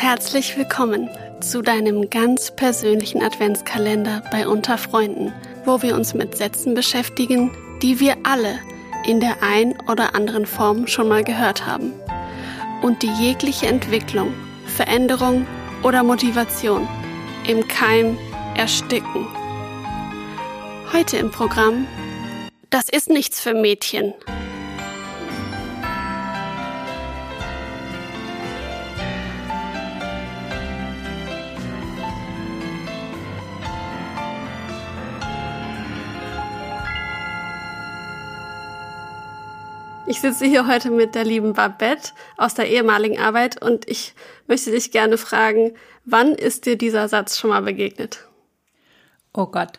Herzlich willkommen zu deinem ganz persönlichen Adventskalender bei Unter Freunden, wo wir uns mit Sätzen beschäftigen, die wir alle in der ein oder anderen Form schon mal gehört haben und die jegliche Entwicklung, Veränderung oder Motivation im Keim ersticken. Heute im Programm Das ist nichts für Mädchen. Ich sitze hier heute mit der lieben Babette aus der ehemaligen Arbeit und ich möchte dich gerne fragen, wann ist dir dieser Satz schon mal begegnet? Oh Gott.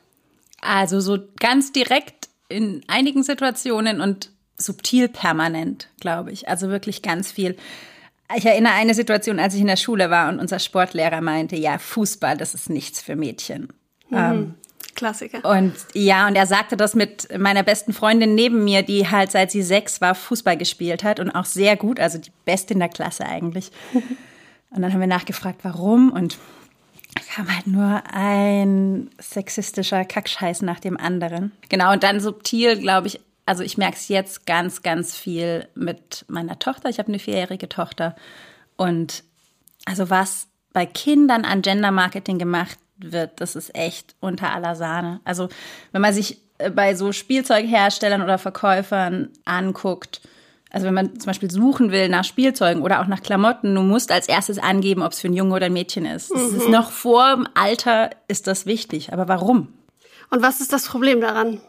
Also so ganz direkt in einigen Situationen und subtil permanent, glaube ich. Also wirklich ganz viel. Ich erinnere eine Situation, als ich in der Schule war und unser Sportlehrer meinte, ja, Fußball, das ist nichts für Mädchen. Mhm. Ähm, Klassiker. Und ja, und er sagte das mit meiner besten Freundin neben mir, die halt seit sie sechs war Fußball gespielt hat und auch sehr gut, also die Beste in der Klasse eigentlich. Und dann haben wir nachgefragt, warum und kam halt nur ein sexistischer Kackscheiß nach dem anderen. Genau, und dann subtil, glaube ich, also ich merke es jetzt ganz, ganz viel mit meiner Tochter. Ich habe eine vierjährige Tochter. Und also was bei Kindern an Gender Marketing gemacht wird, das ist echt unter aller Sahne. Also wenn man sich äh, bei so Spielzeugherstellern oder Verkäufern anguckt, also wenn man zum Beispiel suchen will nach Spielzeugen oder auch nach Klamotten, du musst als erstes angeben, ob es für ein Junge oder ein Mädchen ist. Mhm. ist noch vor dem Alter ist das wichtig. Aber warum? Und was ist das Problem daran?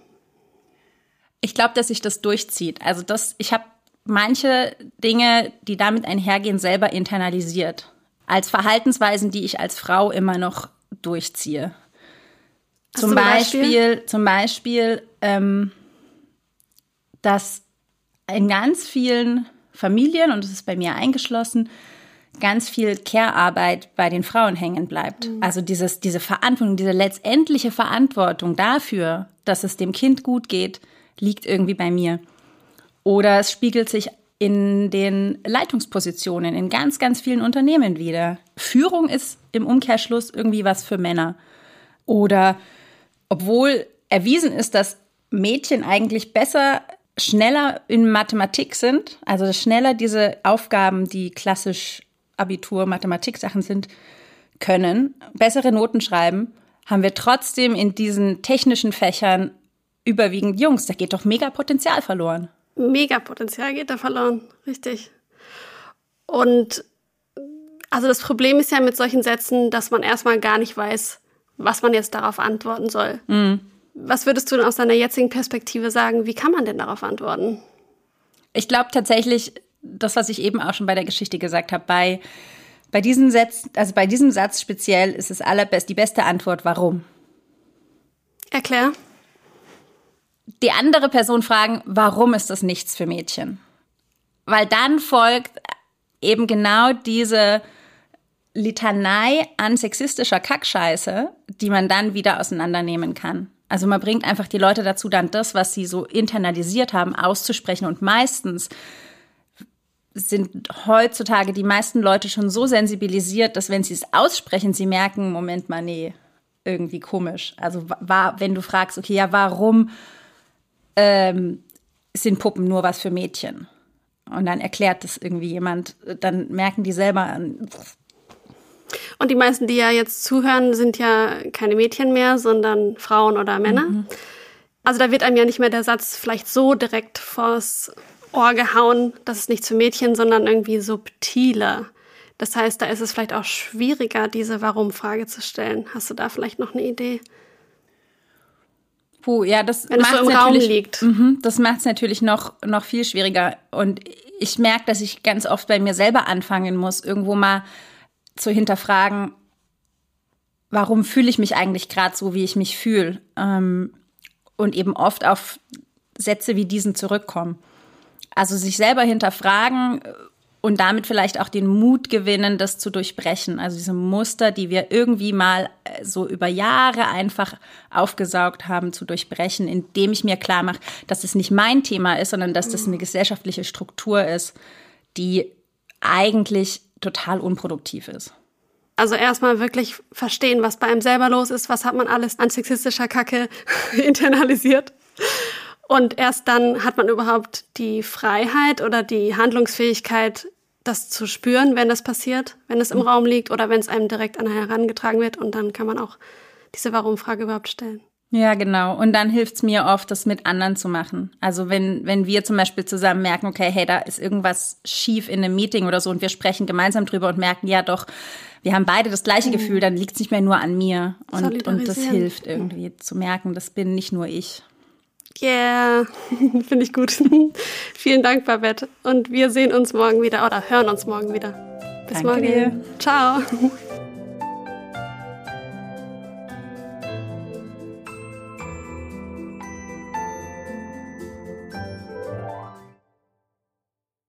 Ich glaube, dass sich das durchzieht. Also das, ich habe manche Dinge, die damit einhergehen, selber internalisiert. Als Verhaltensweisen, die ich als Frau immer noch durchziehe. Zum, zum Beispiel, Beispiel, zum Beispiel, ähm, dass in ganz vielen Familien, und das ist bei mir eingeschlossen, ganz viel Care-Arbeit bei den Frauen hängen bleibt. Mhm. Also dieses, diese Verantwortung, diese letztendliche Verantwortung dafür, dass es dem Kind gut geht, liegt irgendwie bei mir. Oder es spiegelt sich in den Leitungspositionen in ganz, ganz vielen Unternehmen wieder. Führung ist im Umkehrschluss irgendwie was für Männer. Oder obwohl erwiesen ist, dass Mädchen eigentlich besser, schneller in Mathematik sind, also schneller diese Aufgaben, die klassisch Abitur, Mathematik-Sachen sind, können, bessere Noten schreiben, haben wir trotzdem in diesen technischen Fächern überwiegend Jungs. Da geht doch mega Potenzial verloren mega Potenzial geht da verloren, richtig. Und also das Problem ist ja mit solchen Sätzen, dass man erstmal gar nicht weiß, was man jetzt darauf antworten soll. Mhm. Was würdest du denn aus deiner jetzigen Perspektive sagen? Wie kann man denn darauf antworten? Ich glaube tatsächlich, das, was ich eben auch schon bei der Geschichte gesagt habe, bei, bei diesem Satz, also bei diesem Satz speziell ist es allerbest die beste Antwort, warum? Erklär die andere Person fragen, warum ist das nichts für Mädchen? Weil dann folgt eben genau diese Litanei an sexistischer Kackscheiße, die man dann wieder auseinandernehmen kann. Also man bringt einfach die Leute dazu, dann das, was sie so internalisiert haben, auszusprechen. Und meistens sind heutzutage die meisten Leute schon so sensibilisiert, dass wenn sie es aussprechen, sie merken, Moment mal, nee, irgendwie komisch. Also war, wenn du fragst, okay, ja, warum ähm, sind Puppen nur was für Mädchen. Und dann erklärt das irgendwie jemand, dann merken die selber. Und die meisten, die ja jetzt zuhören, sind ja keine Mädchen mehr, sondern Frauen oder Männer. Mhm. Also da wird einem ja nicht mehr der Satz vielleicht so direkt vors Ohr gehauen, das ist nichts für Mädchen, sondern irgendwie subtiler. Das heißt, da ist es vielleicht auch schwieriger, diese Warum-Frage zu stellen. Hast du da vielleicht noch eine Idee? Puh, ja, das Wenn es so im Raum liegt. Mh, das macht es natürlich noch, noch viel schwieriger. Und ich merke, dass ich ganz oft bei mir selber anfangen muss, irgendwo mal zu hinterfragen, warum fühle ich mich eigentlich gerade so, wie ich mich fühle. Ähm, und eben oft auf Sätze wie diesen zurückkommen. Also sich selber hinterfragen, und damit vielleicht auch den Mut gewinnen, das zu durchbrechen. Also diese Muster, die wir irgendwie mal äh, so über Jahre einfach aufgesaugt haben, zu durchbrechen, indem ich mir klar mache, dass es nicht mein Thema ist, sondern dass das eine gesellschaftliche Struktur ist, die eigentlich total unproduktiv ist. Also erstmal wirklich verstehen, was bei einem selber los ist, was hat man alles an sexistischer Kacke internalisiert. Und erst dann hat man überhaupt die Freiheit oder die Handlungsfähigkeit, das zu spüren, wenn das passiert, wenn es im mhm. Raum liegt oder wenn es einem direkt an herangetragen wird. Und dann kann man auch diese Warum-Frage überhaupt stellen. Ja, genau. Und dann hilft es mir oft, das mit anderen zu machen. Also wenn, wenn wir zum Beispiel zusammen merken, okay, hey, da ist irgendwas schief in einem Meeting oder so und wir sprechen gemeinsam drüber und merken, ja doch, wir haben beide das gleiche mhm. Gefühl, dann liegt es nicht mehr nur an mir. Und, und das hilft irgendwie zu merken, das bin nicht nur ich. Yeah, finde ich gut. Vielen Dank, Babette. Und wir sehen uns morgen wieder oder hören uns morgen wieder. Bis Danke morgen. Dir. Ciao.